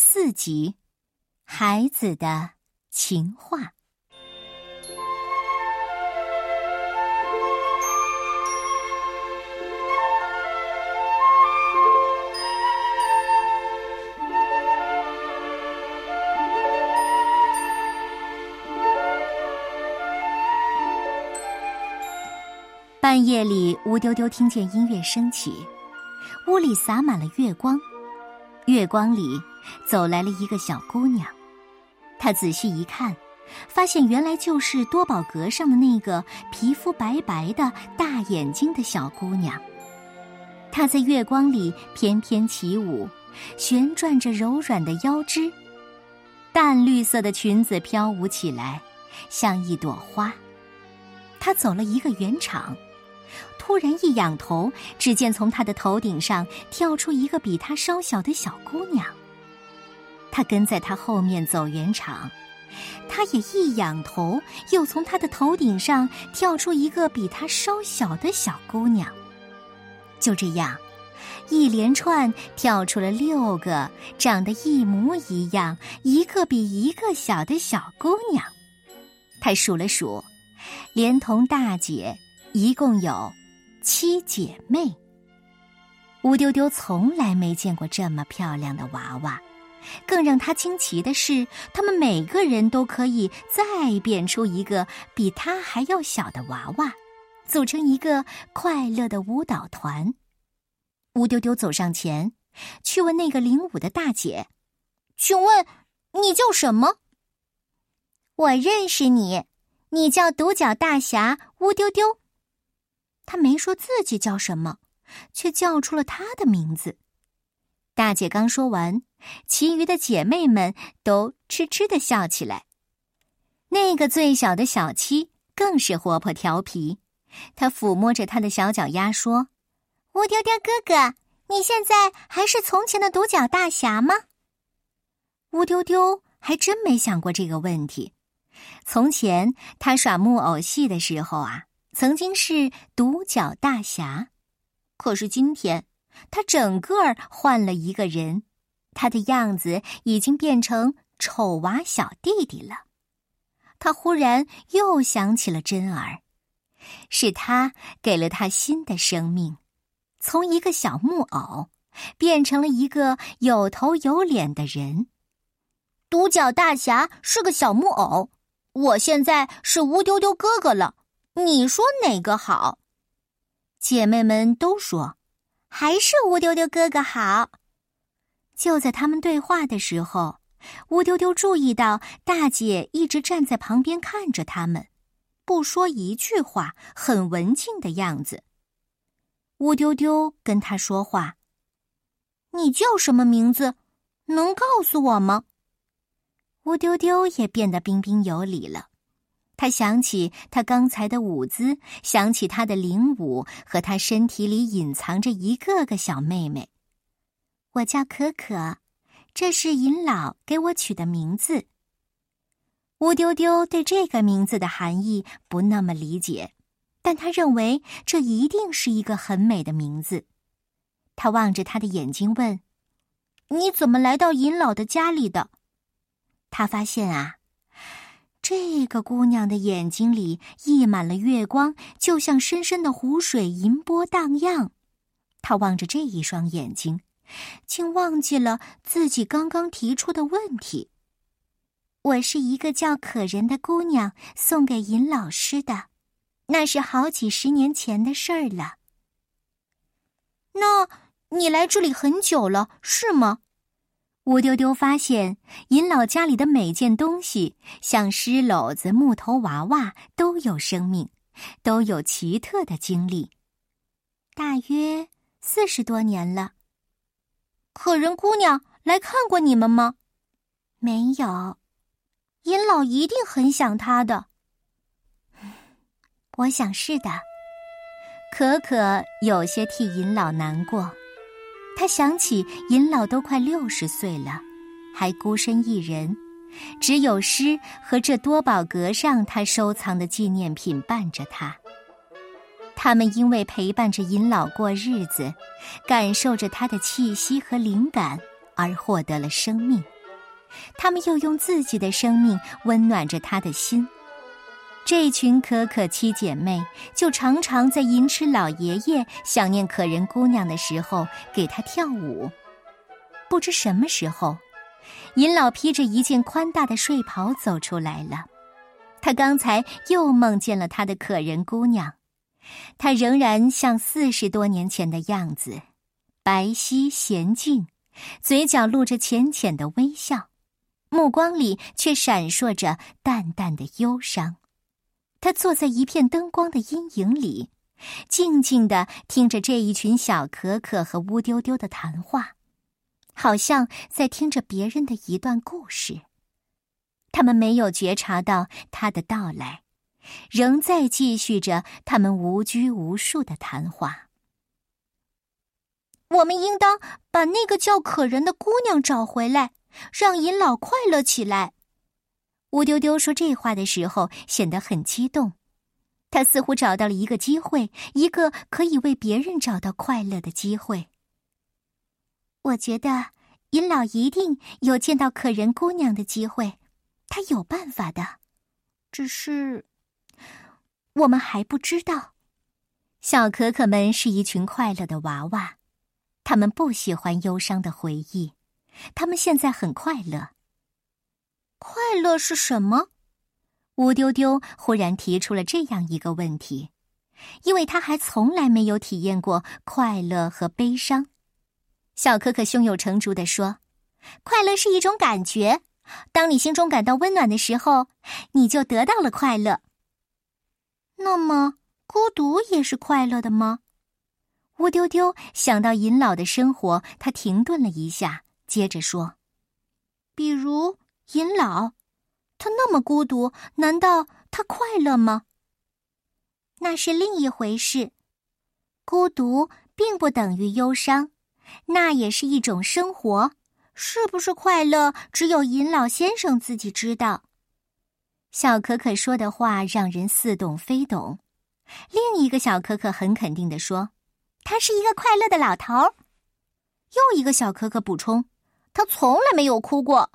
四集，孩子的情话。半夜里，乌丢丢听见音乐升起，屋里洒满了月光。月光里，走来了一个小姑娘。她仔细一看，发现原来就是多宝阁上的那个皮肤白白的大眼睛的小姑娘。她在月光里翩翩起舞，旋转着柔软的腰肢，淡绿色的裙子飘舞起来，像一朵花。她走了一个圆场。突然一仰头，只见从他的头顶上跳出一个比他稍小的小姑娘。他跟在他后面走圆场，他也一仰头，又从他的头顶上跳出一个比他稍小的小姑娘。就这样，一连串跳出了六个长得一模一样、一个比一个小的小姑娘。他数了数，连同大姐，一共有。七姐妹，乌丢丢从来没见过这么漂亮的娃娃。更让他惊奇的是，他们每个人都可以再变出一个比他还要小的娃娃，组成一个快乐的舞蹈团。乌丢丢走上前，去问那个领舞的大姐：“请问你叫什么？”“我认识你，你叫独角大侠乌丢丢。”他没说自己叫什么，却叫出了他的名字。大姐刚说完，其余的姐妹们都痴痴的笑起来。那个最小的小七更是活泼调皮，他抚摸着他的小脚丫说：“乌丢丢哥哥，你现在还是从前的独角大侠吗？”乌丢丢还真没想过这个问题。从前他耍木偶戏的时候啊。曾经是独角大侠，可是今天他整个换了一个人，他的样子已经变成丑娃小弟弟了。他忽然又想起了珍儿，是他给了他新的生命，从一个小木偶变成了一个有头有脸的人。独角大侠是个小木偶，我现在是乌丢丢哥哥了。你说哪个好？姐妹们都说，还是乌丢丢哥哥好。就在他们对话的时候，乌丢丢注意到大姐一直站在旁边看着他们，不说一句话，很文静的样子。乌丢丢跟他说话：“你叫什么名字？能告诉我吗？”乌丢丢也变得彬彬有礼了。他想起他刚才的舞姿，想起他的领舞和他身体里隐藏着一个个小妹妹。我叫可可，这是尹老给我取的名字。乌丢丢对这个名字的含义不那么理解，但他认为这一定是一个很美的名字。他望着他的眼睛问：“你怎么来到尹老的家里的？”他发现啊。这个姑娘的眼睛里溢满了月光，就像深深的湖水，银波荡漾。她望着这一双眼睛，竟忘记了自己刚刚提出的问题。我是一个叫可人的姑娘，送给尹老师的，那是好几十年前的事儿了。那你来这里很久了，是吗？乌丢丢发现，尹老家里的每件东西，像石篓子、木头娃娃，都有生命，都有奇特的经历。大约四十多年了。可人姑娘来看过你们吗？没有。尹老一定很想她的。我想是的。可可有些替尹老难过。他想起尹老都快六十岁了，还孤身一人，只有诗和这多宝阁上他收藏的纪念品伴着他。他们因为陪伴着尹老过日子，感受着他的气息和灵感而获得了生命。他们又用自己的生命温暖着他的心。这群可可七姐妹就常常在银池老爷爷想念可人姑娘的时候给她跳舞。不知什么时候，银老披着一件宽大的睡袍走出来了。他刚才又梦见了他的可人姑娘，他仍然像四十多年前的样子，白皙娴静，嘴角露着浅浅的微笑。目光里却闪烁着淡淡的忧伤。他坐在一片灯光的阴影里，静静的听着这一群小可可和乌丢丢的谈话，好像在听着别人的一段故事。他们没有觉察到他的到来，仍在继续着他们无拘无束的谈话。我们应当把那个叫可人的姑娘找回来。让银老快乐起来。乌丢丢说这话的时候显得很激动，他似乎找到了一个机会，一个可以为别人找到快乐的机会。我觉得银老一定有见到可人姑娘的机会，他有办法的，只是我们还不知道。小可可们是一群快乐的娃娃，他们不喜欢忧伤的回忆。他们现在很快乐。快乐是什么？乌丢丢忽然提出了这样一个问题，因为他还从来没有体验过快乐和悲伤。小可可胸有成竹地说：“快乐是一种感觉，当你心中感到温暖的时候，你就得到了快乐。那么，孤独也是快乐的吗？”乌丢丢想到尹老的生活，他停顿了一下。接着说，比如尹老，他那么孤独，难道他快乐吗？那是另一回事。孤独并不等于忧伤，那也是一种生活。是不是快乐，只有尹老先生自己知道。小可可说的话让人似懂非懂。另一个小可可很肯定的说：“他是一个快乐的老头。”又一个小可可补充。他从来没有哭过，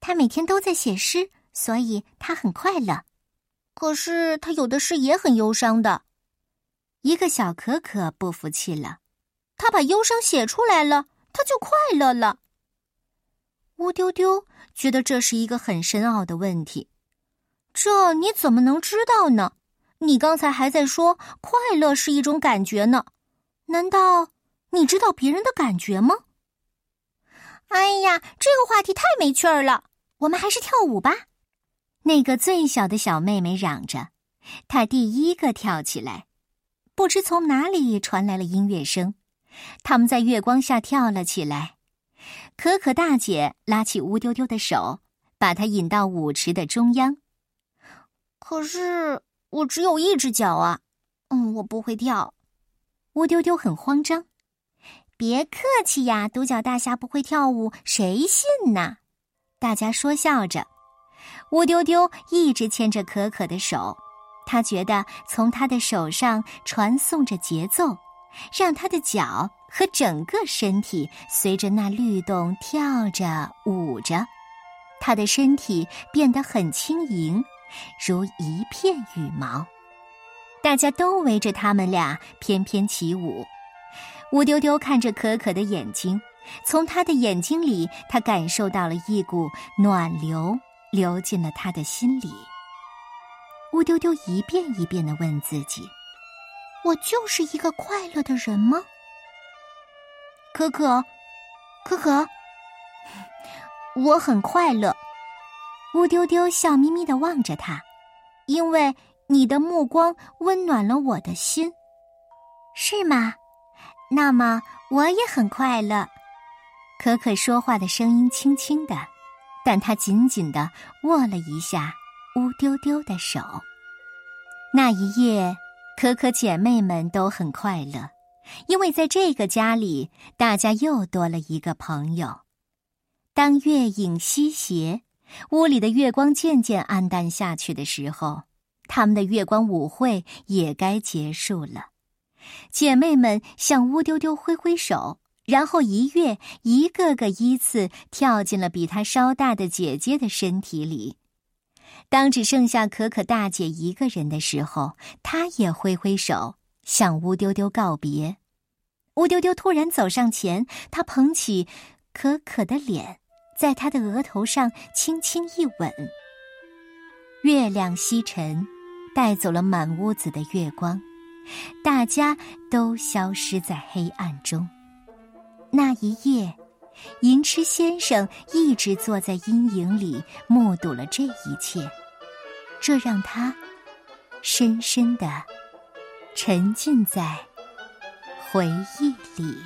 他每天都在写诗，所以他很快乐。可是他有的诗也很忧伤的。一个小可可不服气了，他把忧伤写出来了，他就快乐了。乌丢丢觉得这是一个很深奥的问题，这你怎么能知道呢？你刚才还在说快乐是一种感觉呢，难道你知道别人的感觉吗？哎呀，这个话题太没趣儿了，我们还是跳舞吧。那个最小的小妹妹嚷着，她第一个跳起来。不知从哪里传来了音乐声，他们在月光下跳了起来。可可大姐拉起乌丢丢的手，把她引到舞池的中央。可是我只有一只脚啊，嗯，我不会跳。乌丢丢很慌张。别客气呀，独角大侠不会跳舞，谁信呢？大家说笑着。乌丢丢一直牵着可可的手，他觉得从他的手上传送着节奏，让他的脚和整个身体随着那律动跳着舞着，他的身体变得很轻盈，如一片羽毛。大家都围着他们俩翩翩起舞。乌丢丢看着可可的眼睛，从他的眼睛里，他感受到了一股暖流流进了他的心里。乌丢丢一遍一遍的问自己：“我就是一个快乐的人吗？”可可，可可，我很快乐。乌丢丢笑眯眯的望着他，因为你的目光温暖了我的心，是吗？那么我也很快乐。可可说话的声音轻轻的，但她紧紧的握了一下乌丢丢的手。那一夜，可可姐妹们都很快乐，因为在这个家里，大家又多了一个朋友。当月影西斜，屋里的月光渐渐暗淡下去的时候，他们的月光舞会也该结束了。姐妹们向乌丢丢挥挥手，然后一跃，一个个依次跳进了比她稍大的姐姐的身体里。当只剩下可可大姐一个人的时候，她也挥挥手向乌丢丢告别。乌丢丢突然走上前，他捧起可可的脸，在他的额头上轻轻一吻。月亮西沉，带走了满屋子的月光，大家都消失在黑暗中。那一夜，银痴先生一直坐在阴影里，目睹了这一切，这让他深深的沉浸在回忆里。